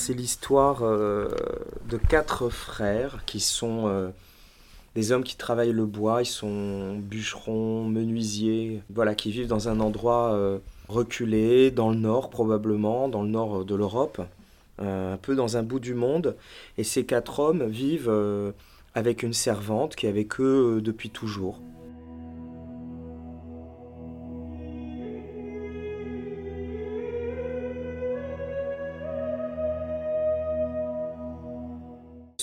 C'est l'histoire de quatre frères qui sont des hommes qui travaillent le bois, ils sont bûcherons, menuisiers, voilà, qui vivent dans un endroit reculé, dans le nord probablement, dans le nord de l'Europe, un peu dans un bout du monde. Et ces quatre hommes vivent avec une servante qui est avec eux euh, depuis toujours.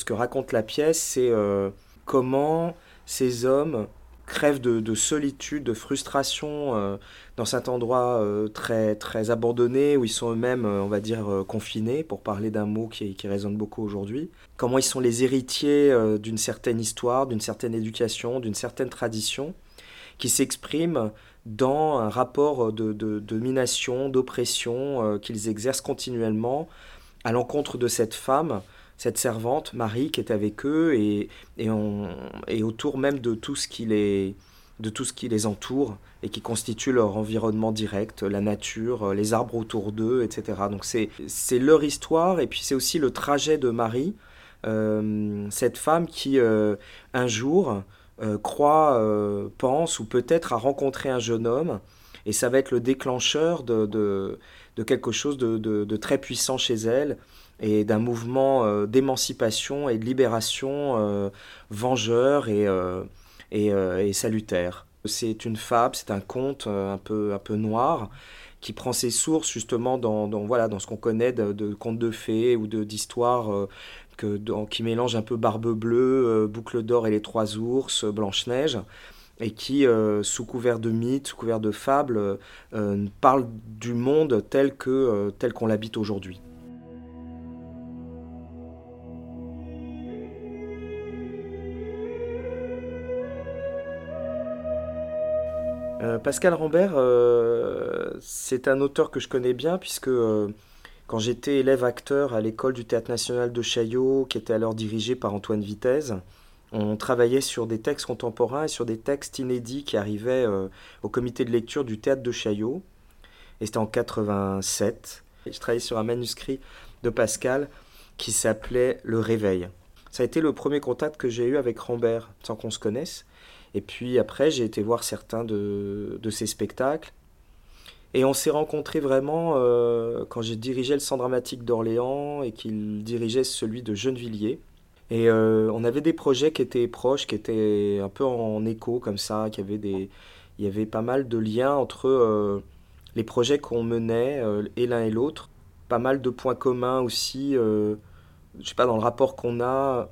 Que raconte la pièce, c'est euh, comment ces hommes crèvent de, solitude, de frustration euh, dans cet endroit très, très abandonné où ils sont eux-mêmes, on va dire, confinés, pour parler d'un mot qui, résonne beaucoup aujourd'hui. Comment ils sont les héritiers euh, d'une certaine histoire, d'une certaine éducation, d'une certaine tradition, qui s'exprime dans un rapport de, domination, d'oppression euh, qu'ils exercent continuellement à l'encontre de cette femme, cette servante, Marie, qui est avec eux, et, et, autour même de tout ce qui les, de tout ce qui les entoure et qui constitue leur environnement direct, la nature, les arbres autour d'eux, etc. Donc c'est leur histoire et puis c'est aussi le trajet de Marie euh, cette femme qui euh, un jour euh, croit, pense ou peut-être a rencontré un jeune homme et ça va être le déclencheur de, de, quelque chose de, de, très puissant chez elle et d'un mouvement d'émancipation et de libération vengeur et, et, et, salutaire. C'est une fable, c'est un conte un peu, un peu noir qui prend ses sources justement dans, dans voilà, dans ce qu'on connaît de, contes de fées ou d'histoires qui mélange un peu Barbe Bleue, euh, Boucle d'Or et les Trois Ours, euh, Blanche-Neige, et qui, euh, sous couvert de mythes, sous couvert de fables, parle du monde tel qu'on l'habite aujourd'hui. Pascal Rambert, c'est un auteur que je connais bien puisque quand j'étais élève acteur à l'école du Théâtre National de Chaillot, qui était alors dirigée par Antoine Vitesse, on travaillait sur des textes contemporains et sur des textes inédits qui arrivaient euh, au comité de lecture du Théâtre de Chaillot. Et c'était en 87. Et je travaillais sur un manuscrit de Pascal qui s'appelait Le Réveil. Ça a été le premier contact que j'ai eu avec Rambert, sans qu'on se connaisse. Et puis après, j'ai été voir certains de, de ses spectacles. Et on s'est rencontrés vraiment euh, quand j'ai dirigé le Centre dramatique d'Orléans et qu'il dirigeait celui de Gennevilliers. Et euh, on avait des projets qui étaient proches, qui étaient un peu en écho comme ça, qui avaient des, il y avait pas mal de liens entre euh, les projets qu'on menait et l'un et l'autre. Pas mal de points communs aussi, je sais pas, dans le rapport qu'on a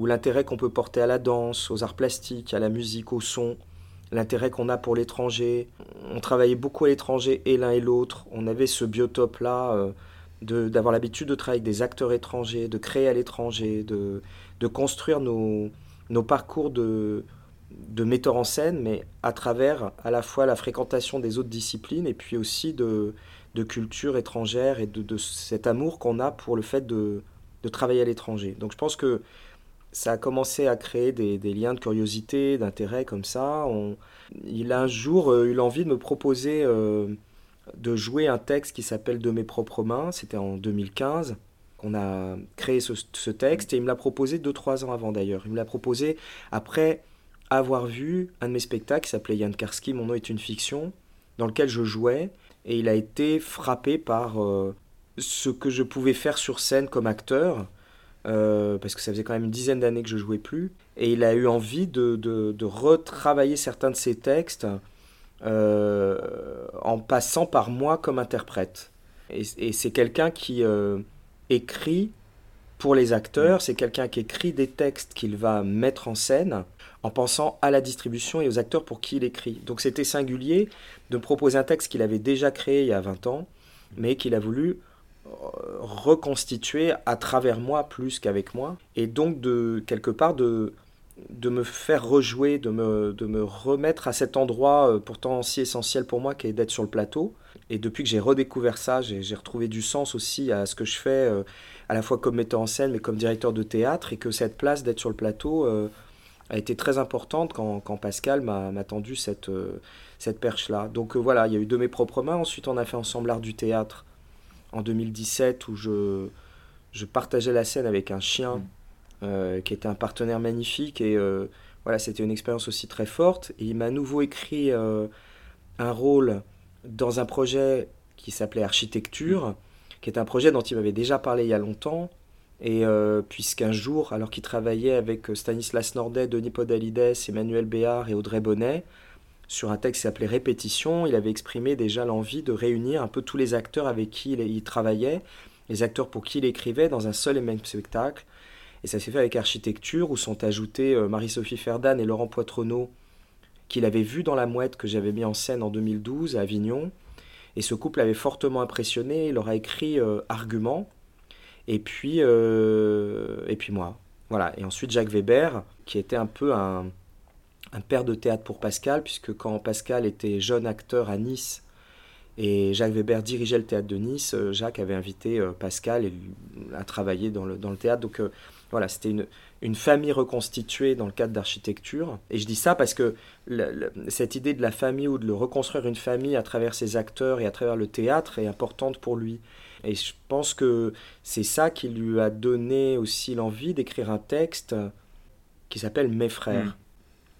ou l'intérêt qu'on peut porter à la danse, aux arts plastiques, à la musique, au son l'intérêt qu'on a pour l'étranger. On travaillait beaucoup à l'étranger et l'un et l'autre. On avait ce biotope-là euh, d'avoir l'habitude de travailler avec des acteurs étrangers, de créer à l'étranger, de, de, construire nos, nos parcours de, de metteurs en scène, mais à travers à la fois la fréquentation des autres disciplines et puis aussi de, de culture étrangère et de, de cet amour qu'on a pour le fait de, de travailler à l'étranger. Donc je pense que ça a commencé à créer des, liens de curiosité, d'intérêt comme ça. il a un jour euh, eu l'envie de me proposer euh, de jouer un texte qui s'appelle De mes propres mains. C'était en 2015 qu'on a créé ce, texte et il me l'a proposé deux trois ans avant d'ailleurs. Il me l'a proposé après avoir vu un de mes spectacles qui s'appelait Yann Karski, Mon nom est une fiction, dans lequel je jouais et il a été frappé par euh, ce que je pouvais faire sur scène comme acteur euh, parce que ça faisait quand même une dizaine d'années que je jouais plus. Et il a eu envie de, de, retravailler certains de ses textes euh, en passant par moi comme interprète. Et, c'est quelqu'un qui euh, écrit pour les acteurs, c'est quelqu'un qui écrit des textes qu'il va mettre en scène en pensant à la distribution et aux acteurs pour qui il écrit. Donc c'était singulier de me proposer un texte qu'il avait déjà créé il y a 20 ans, mais qu'il a voulu reconstituer à travers moi plus qu'avec moi, et donc de quelque part de, de me faire rejouer, de me, de me remettre à cet endroit euh, pourtant si essentiel pour moi qui est d'être sur le plateau. Et depuis que j'ai redécouvert ça, j'ai retrouvé du sens aussi à ce que je fais, euh, à la fois comme metteur en scène, mais comme directeur de théâtre, et que cette place d'être sur le plateau euh, a été très importante quand, quand Pascal m'a tendu cette, cette perche-là. Donc voilà, il y a eu de mes propres mains, ensuite on a fait ensemble l'art du théâtre en 2017 où je, je partageais la scène avec un chien Mm. euh, qui était un partenaire magnifique et euh, voilà, c'était une expérience aussi très forte. Et il m'a à nouveau écrit euh, un rôle dans un projet qui s'appelait Architecture, qui est un projet dont il m'avait déjà parlé il y a longtemps. Et puisqu'un jour, alors qu'il travaillait avec Stanislas Nordet, Denis Podalides, Emmanuel Béard et Audrey Bonnet, sur un texte qui s'appelait Répétition, il avait exprimé déjà l'envie de réunir un peu tous les acteurs avec qui il, il travaillait, les acteurs pour qui il écrivait dans un seul et même spectacle. Et ça s'est fait avec Architecture, où sont ajoutés euh, Marie-Sophie Ferdan et Laurent Poitronneau, qu'il avait vu dans La Mouette que j'avais mis en scène en 2012 à Avignon. Et ce couple avait fortement impressionné, il leur a écrit euh, Argument, et puis, euh, et puis moi. Voilà. Et ensuite Jacques Weber, qui était un peu un, un père de théâtre pour Pascal, puisque quand Pascal était jeune acteur à Nice, et Jacques Weber dirigeait le théâtre de Nice, euh, Jacques avait invité euh, Pascal à travailler dans le, dans le théâtre. Donc euh, voilà, c'était une, une famille reconstituée dans le cadre d'architecture. Et je dis ça parce que cette idée de la famille ou de le reconstruire une famille à travers ses acteurs et à travers le théâtre est importante pour lui. Et je pense que c'est ça qui lui a donné aussi l'envie d'écrire un texte qui s'appelle Mes frères.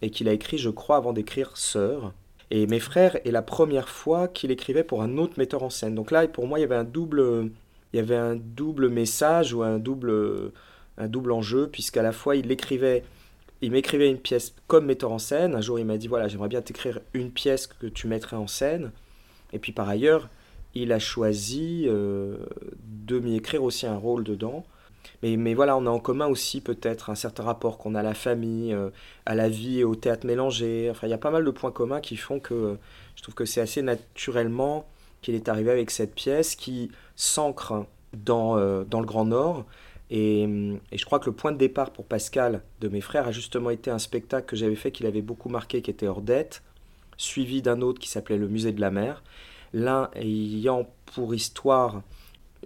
Et qu'il a écrit, je crois, avant d'écrire Sœurs. Et Mes frères est la première fois qu'il écrivait pour un autre metteur en scène. Donc là, pour moi, il y avait un double, il y avait un double message ou un double, un double enjeu, puisqu'à la fois, il écrivait, il m'écrivait une pièce comme metteur en scène. Un jour, il m'a dit, voilà, j'aimerais bien t'écrire une pièce que tu mettrais en scène. Et puis par ailleurs, il a choisi euh, de m'y écrire aussi un rôle dedans. Mais, mais voilà, on a en commun aussi peut-être un certain rapport qu'on a à la famille, euh, à la vie au théâtre mélangé. Enfin, il y a pas mal de points communs qui font que euh, je trouve que c'est assez naturellement qu'il est arrivé avec cette pièce qui s'ancre dans, euh, dans le Grand Nord. Et, hum, et je crois que le point de départ pour Pascal de mes frères a justement été un spectacle que j'avais fait qui l'avait beaucoup marqué, qui était Ordette, suivi d'un autre qui s'appelait Le Musée de la Mer. L'un ayant pour histoire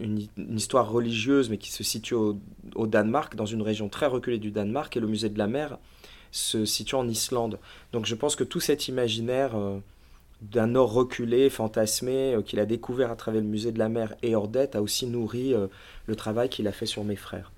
une, histoire religieuse, mais qui se situe au, Danemark, dans une région très reculée du Danemark, et le musée de la mer se situe en Islande. Donc je pense que tout cet imaginaire euh, d'un nord reculé, fantasmé, euh, qu'il a découvert à travers le musée de la mer et Ordette, a aussi nourri euh, le travail qu'il a fait sur mes frères.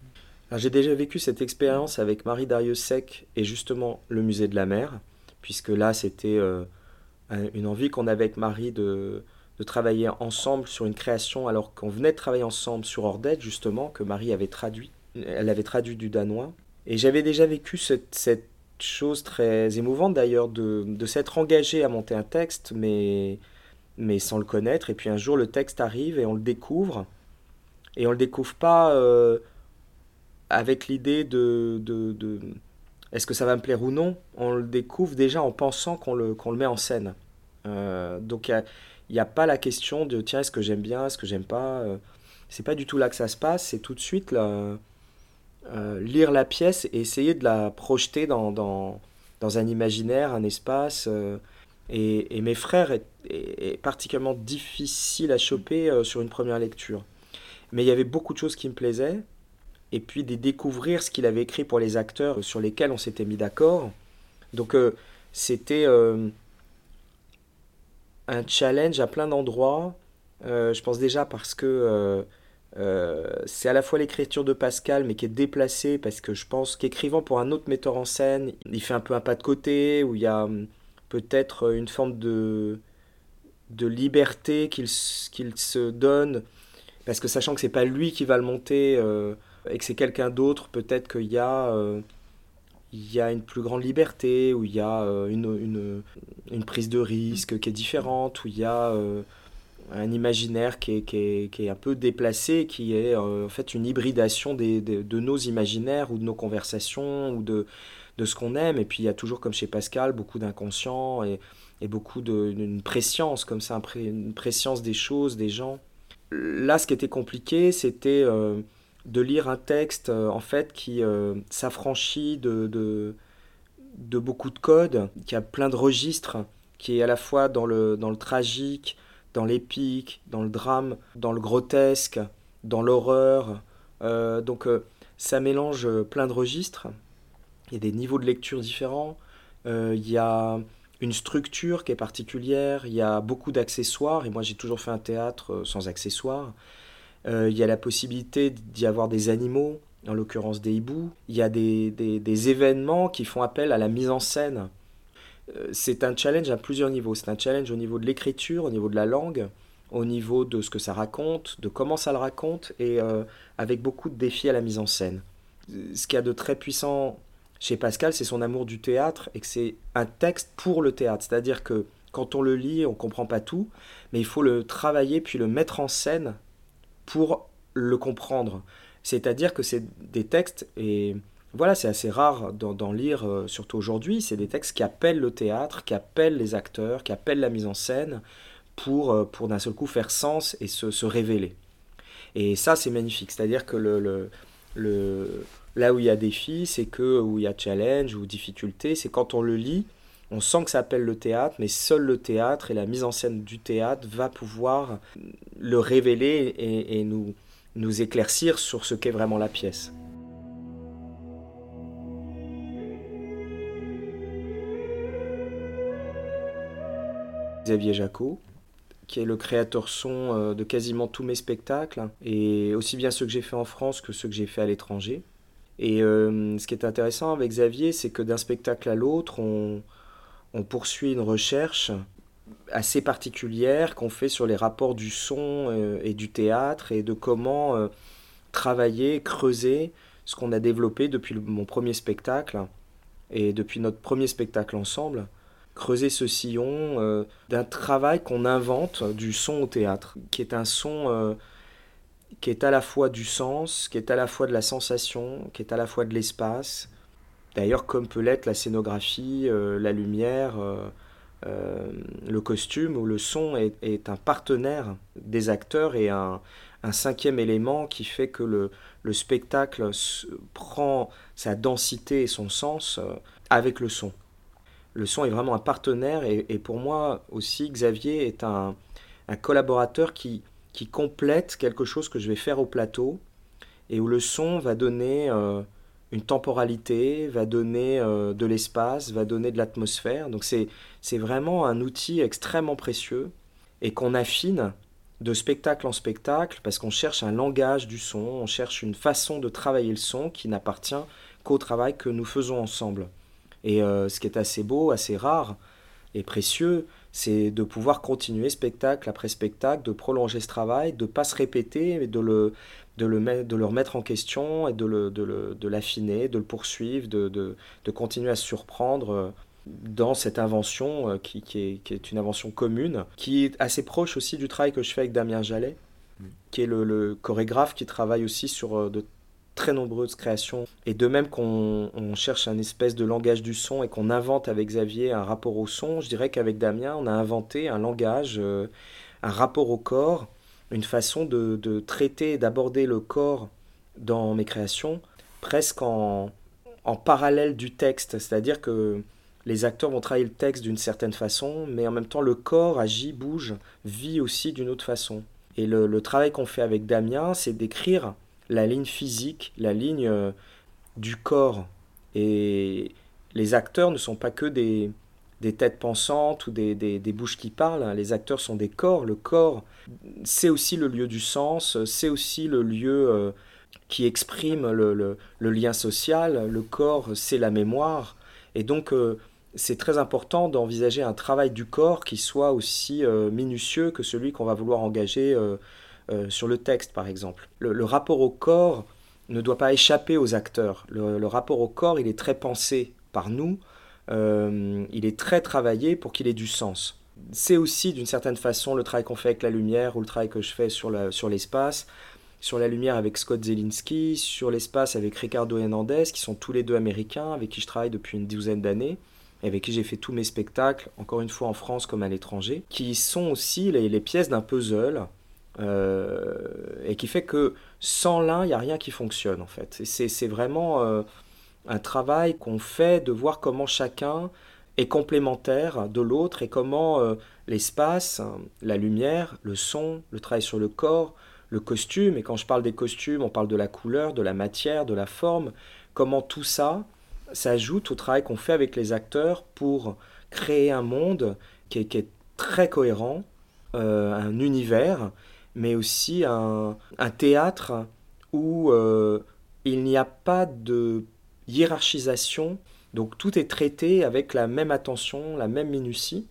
J'ai déjà vécu cette expérience avec Marie Dariussec et justement le musée de la mer, puisque là c'était un- une envie qu'on avait avec Marie de, de travailler ensemble sur une création alors qu'on venait de travailler ensemble sur Ordette justement que Marie avait traduit elle avait traduit du danois. Et j'avais déjà vécu cette, cette chose très émouvante d'ailleurs de, de s'être engagé à monter un texte mais mais sans le connaître. Et puis un jour le texte arrive et on le découvre. Et on le découvre pas euh, avec l'idée de, de, est-ce que ça va me plaire ou non? On le découvre déjà en pensant qu'on le, qu'on le met en scène. Euh, donc il y a- il n'y a pas la question de tiens, est-ce que j'aime bien, est-ce que j'aime pas. euh, C'est pas du tout là que ça se passe, c'est tout de suite là, euh, lire la pièce et essayer de la projeter dans, dans, dans un imaginaire, un espace. euh, et, et mes frères est, est- particulièrement difficile à choper sur une première lecture. Mais il y avait beaucoup de choses qui me plaisaient. Et puis de découvrir ce qu'il avait écrit pour les acteurs sur lesquels on s'était mis d'accord. Donc c'était un challenge à plein d'endroits. Euh, je pense déjà parce que euh, euh, c'est à la fois l'écriture de Pascal, mais qui est déplacée, parce que je pense qu'écrivant pour un autre metteur en scène, il fait un peu un pas de côté, où il y a hum, peut-être une forme de, de liberté qu'il se donne, parce que sachant que c'est pas lui qui va le monter, et que c'est quelqu'un d'autre, peut-être qu'il y a... il y a une plus grande liberté, où il y a euh, une, une, une prise de risque qui est différente, où il y a euh, un imaginaire qui est, qui est, qui est un peu déplacé, qui est euh, en fait une hybridation des, de nos imaginaires ou de nos conversations ou de, de ce qu'on aime. Et puis il y a toujours, comme chez Pascal, beaucoup d'inconscient et, et beaucoup d'une préscience, comme ça, une préscience des choses, des gens. Là, ce qui était compliqué, c'était de lire un texte euh, en fait qui euh, s'affranchit de, de, beaucoup de codes, qui a plein de registres, qui est à la fois dans le, dans le tragique, dans l'épique, dans le drame, dans le grotesque, dans l'horreur. Euh, donc ça mélange plein de registres. Il y a des niveaux de lecture différents. Il y a une structure qui est particulière. Il y a beaucoup d'accessoires. Et moi, j'ai toujours fait un théâtre sans accessoires. Il y a la possibilité d'y avoir des animaux, en l'occurrence des hiboux. Il y a des, des, événements qui font appel à la mise en scène. c'est un challenge à plusieurs niveaux. C'est un challenge au niveau de l'écriture, au niveau de la langue, au niveau de ce que ça raconte, de comment ça le raconte, et avec beaucoup de défis à la mise en scène. Ce qu'il y a de très puissant chez Pascal, c'est son amour du théâtre et que c'est un texte pour le théâtre. C'est-à-dire que quand on le lit, on comprend pas tout, mais il faut le travailler puis le mettre en scène pour le comprendre. C'est-à-dire que c'est des textes, et voilà, c'est assez rare d'en lire, euh, surtout aujourd'hui, c'est des textes qui appellent le théâtre, qui appellent les acteurs, qui appellent la mise en scène pour, euh, pour d'un seul coup faire sens et se, révéler. Et ça, c'est magnifique. C'est-à-dire que le, le Là où il y a défi, c'est que où il y a challenge ou difficulté, c'est quand on le lit, on sent que ça appelle le théâtre, mais seul le théâtre et la mise en scène du théâtre va pouvoir le révéler et, nous, éclaircir sur ce qu'est vraiment la pièce. Xavier Jacot, qui est le créateur son euh, de quasiment tous mes spectacles, et aussi bien ceux que j'ai fait en France que ceux que j'ai fait à l'étranger. Et euh, ce qui est intéressant avec Xavier, c'est que d'un spectacle à l'autre, poursuit une recherche assez particulière qu'on fait sur les rapports du son euh, et du théâtre et de comment euh, travailler, creuser ce qu'on a développé depuis mon premier spectacle et depuis notre premier spectacle ensemble. Creuser ce sillon d'un travail qu'on invente du son au théâtre, qui est un son qui est à la fois du sens, qui est à la fois de la sensation, qui est à la fois de l'espace. D'ailleurs, comme peut l'être la scénographie, euh, la lumière, euh, euh, le costume ou le son est, un partenaire des acteurs et un, cinquième élément qui fait que le, spectacle prend sa densité et son sens avec le son. Le son est vraiment un partenaire et, pour moi aussi, Xavier est un collaborateur qui, complète quelque chose que je vais faire au plateau et où le son va donner une temporalité, va donner euh, de l'espace, va donner de l'atmosphère. Donc c'est, vraiment un outil extrêmement précieux et qu'on affine de spectacle en spectacle parce qu'on cherche un langage du son, on cherche une façon de travailler le son qui n'appartient qu'au travail que nous faisons ensemble. Et euh, ce qui est assez beau, assez rare et précieux, c'est de pouvoir continuer spectacle après spectacle, de prolonger ce travail, de ne pas se répéter, mais de le, de le, de le remettre en question et de, le, de, l'affiner, de le poursuivre, de, de, continuer à se surprendre euh, dans cette invention euh, qui, qui, est, qui, est, une invention commune, qui est assez proche aussi du travail que je fais avec Damien Jallet, qui est le, le, chorégraphe qui travaille aussi sur euh, de très nombreuses créations. Et de même qu'on cherche un espèce de langage du son et qu'on invente avec Xavier un rapport au son, je dirais qu'avec Damien, on a inventé un langage, euh, un rapport au corps, une façon de, de traiter d'aborder le corps dans mes créations, presque en, en parallèle du texte. C'est-à-dire que les acteurs vont travailler le texte d'une certaine façon, mais en même temps le corps agit, bouge, vit aussi d'une autre façon. Et le travail qu'on fait avec Damien, c'est d'écrire la ligne physique, la ligne euh, du corps. Et les acteurs ne sont pas que des, des têtes pensantes ou des, des, bouches qui parlent. Hein. Les acteurs sont des corps. Le corps, c'est aussi le lieu du sens, c'est aussi le lieu euh, qui exprime le, le, lien social. Le corps, c'est la mémoire. Et donc, euh, c'est très important d'envisager un travail du corps qui soit aussi minutieux que celui qu'on va vouloir engager euh, sur le texte, par exemple. Le, rapport au corps ne doit pas échapper aux acteurs. Le, rapport au corps, il est très pensé par nous, euh, il est très travaillé pour qu'il ait du sens. C'est aussi d'une certaine façon le travail qu'on fait avec la lumière ou le travail que je fais sur l'espace. Sur, la lumière avec Scott Zelinski, sur l'espace avec Ricardo Hernandez, qui sont tous les deux américains, avec qui je travaille depuis une douzaine d'années et avec qui j'ai fait tous mes spectacles, encore une fois en France comme à l'étranger, qui sont aussi les pièces d'un puzzle et qui fait que sans l'un, il n'y a rien qui fonctionne en fait. C'est vraiment euh, un travail qu'on fait de voir comment chacun est complémentaire de l'autre et comment euh, l'espace, la lumière, le son, le travail sur le corps, le costume, et quand je parle des costumes, on parle de la couleur, de la matière, de la forme, comment tout ça s'ajoute au travail qu'on fait avec les acteurs pour créer un monde qui est, très cohérent, un univers mais aussi un, théâtre où euh, il n'y a pas de hiérarchisation, donc tout est traité avec la même attention, la même minutie,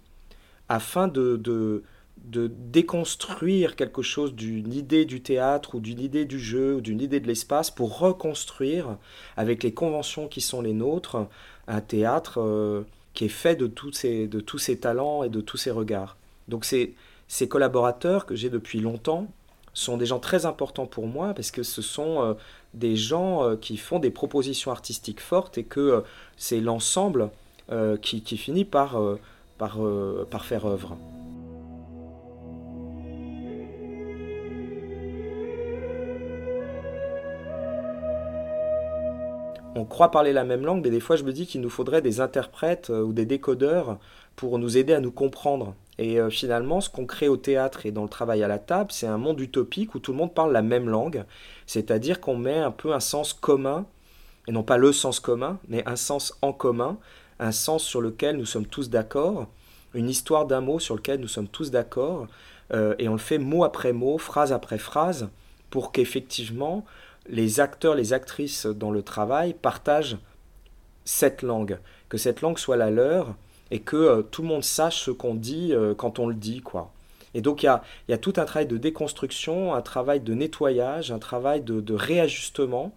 afin de, de, de déconstruire quelque chose d'une idée du théâtre ou d'une idée du jeu ou d'une idée de l'espace pour reconstruire avec les conventions qui sont les nôtres un théâtre euh, qui est fait de tous, ces, de tous ces talents et de tous ces regards. Donc ces, ces collaborateurs que j'ai depuis longtemps sont des gens très importants pour moi parce que ce sont euh, des gens euh, qui font des propositions artistiques fortes et que c'est l'ensemble qui, finit par, par, par faire œuvre. on croit parler la même langue, mais des fois je me dis qu'il nous faudrait des interprètes euh, ou des décodeurs pour nous aider à nous comprendre. Et euh, finalement, ce qu'on crée au théâtre et dans le travail à la table, c'est un monde utopique où tout le monde parle la même langue, c'est-à-dire qu'on met un peu un sens commun, et non pas le sens commun, mais un sens en commun, un sens sur lequel nous sommes tous d'accord, une histoire d'un mot sur lequel nous sommes tous d'accord, euh, et on le fait mot après mot, phrase après phrase, pour qu'effectivement les acteurs, les actrices dans le travail partagent cette langue, que cette langue soit la leur et que euh, tout le monde sache ce qu'on dit euh, quand on le dit, quoi. Et donc il y a, tout un travail de déconstruction, un travail de nettoyage, un travail de, réajustement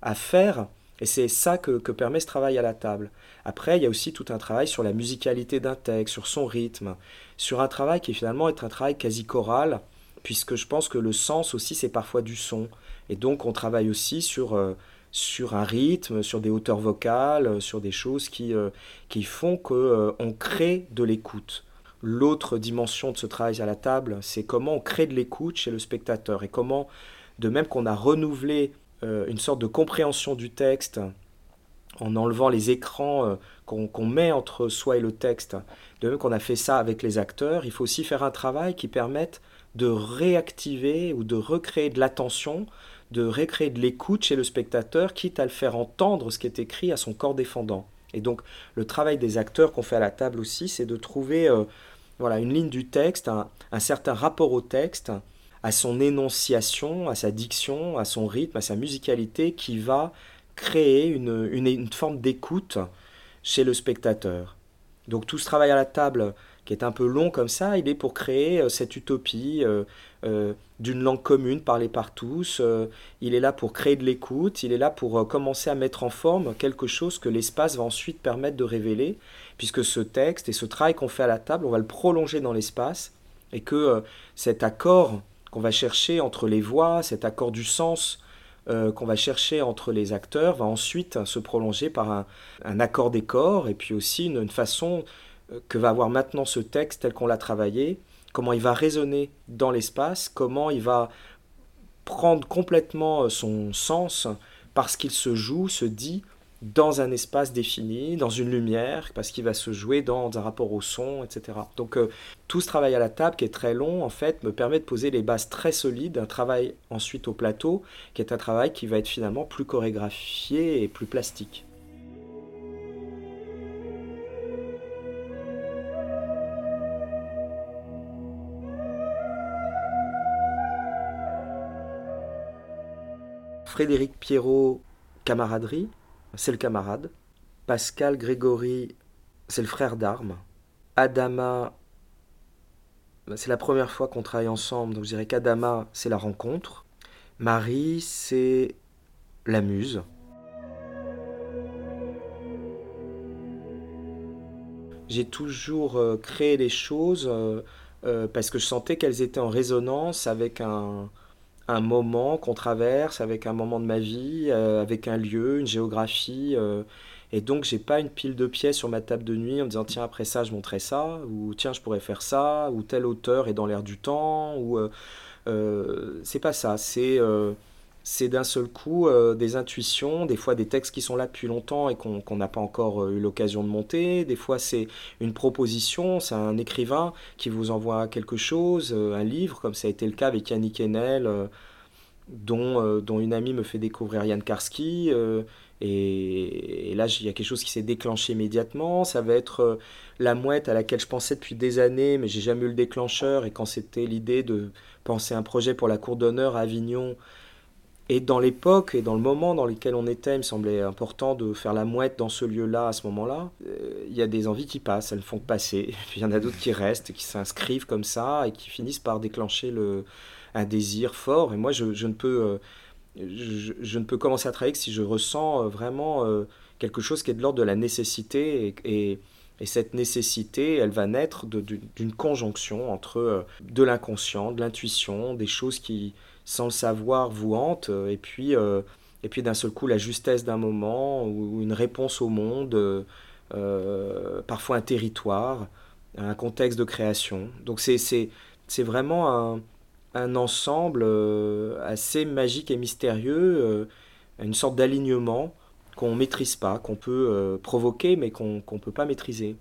à faire, et c'est ça que, permet ce travail à la table. Après, il y a aussi tout un travail sur la musicalité d'un texte, sur son rythme, sur un travail qui finalement est un travail quasi choral, puisque je pense que le sens aussi c'est parfois du son. Et donc on travaille aussi sur, euh, sur un rythme, sur des hauteurs vocales, euh, sur des choses qui, euh, qui font qu'on on crée de l'écoute. L'autre dimension de ce travail à la table, c'est comment on crée de l'écoute chez le spectateur et comment, de même qu'on a renouvelé une sorte de compréhension du texte en enlevant les écrans qu'on met entre soi et le texte, de même qu'on a fait ça avec les acteurs, il faut aussi faire un travail qui permette de réactiver ou de recréer de l'attention de recréer de l'écoute chez le spectateur, quitte à le faire entendre ce qui est écrit à son corps défendant. Et donc le travail des acteurs qu'on fait à la table aussi, c'est de trouver euh, voilà, une ligne du texte, un, certain rapport au texte, à son énonciation, à sa diction, à son rythme, à sa musicalité, qui va créer une, une forme d'écoute chez le spectateur. Donc tout ce travail à la table, qui est un peu long comme ça, il est pour créer euh, cette utopie euh, euh, d'une langue commune parlée par tous. il est là pour créer de l'écoute, il est là pour commencer à mettre en forme quelque chose que l'espace va ensuite permettre de révéler, puisque ce texte et ce travail qu'on fait à la table, on va le prolonger dans l'espace, et que cet accord qu'on va chercher entre les voix, cet accord du sens, qu'on va chercher entre les acteurs va ensuite se prolonger par un, accord des corps et puis aussi une façon que va avoir maintenant ce texte tel qu'on l'a travaillé, comment il va résonner dans l'espace, comment il va prendre complètement euh, son sens parce qu'il se joue, se dit dans un espace défini, dans une lumière, parce qu'il va se jouer dans un rapport au son, etc. Donc euh, tout ce travail à la table qui est très long, en fait, me permet de poser les bases très solides, un travail ensuite au plateau, qui est un travail qui va être finalement plus chorégraphié et plus plastique. Frédéric Pierrot, camaraderie, c'est le camarade. Pascal Grégory, c'est le frère d'armes. Adama, bah, c'est la première fois qu'on travaille ensemble, donc je dirais qu'Adama, c'est la rencontre. Marie, c'est la muse. J'ai toujours euh, créé les choses euh, euh, parce que je sentais qu'elles étaient en résonance avec un, un moment qu'on traverse, avec un moment de ma vie, euh, avec un lieu, une géographie. Euh, et donc, j'ai pas une pile de pièces sur ma table de nuit en me disant tiens, après ça, je montrais ça, ou tiens, je pourrais faire ça, ou tel auteur est dans l'air du temps, ou. Euh, c'est pas ça. C'est c'est d'un seul coup euh, des intuitions, des fois des textes qui sont là depuis longtemps et qu'on n'a pas encore euh, eu l'occasion de monter, des fois c'est une proposition, c'est un écrivain qui vous envoie quelque chose, euh, un livre, comme ça a été le cas avec Yannick Enel dont, dont une amie me fait découvrir Yann Karski. Et, là, il y a quelque chose qui s'est déclenché immédiatement. Ça va être la mouette à laquelle je pensais depuis des années, mais j'ai jamais eu le déclencheur. Et quand c'était l'idée de penser un projet pour la cour d'honneur à Avignon, et dans l'époque et dans le moment dans lequel on était, il me semblait important de faire la mouette dans ce lieu-là, à ce moment-là. Euh, il y a des envies qui passent, elles font passer. puis il y en a d'autres qui restent, qui s'inscrivent comme ça et qui finissent par déclencher le, un désir fort. Et moi, je, ne peux, euh, je, ne peux commencer à travailler que si je ressens euh, vraiment quelque chose qui est de l'ordre de la nécessité. Et, cette nécessité, elle va naître d'une conjonction entre de l'inconscient, de l'intuition, des choses qui sans le savoir, vous hante, euh, et puis, euh, et puis d'un seul coup, la justesse d'un moment, ou une réponse au monde, euh, parfois un territoire, un contexte de création. Donc c'est, vraiment un, un ensemble assez magique et mystérieux, une sorte d'alignement qu'on ne maîtrise pas, qu'on peut provoquer, mais qu'on ne peut pas maîtriser.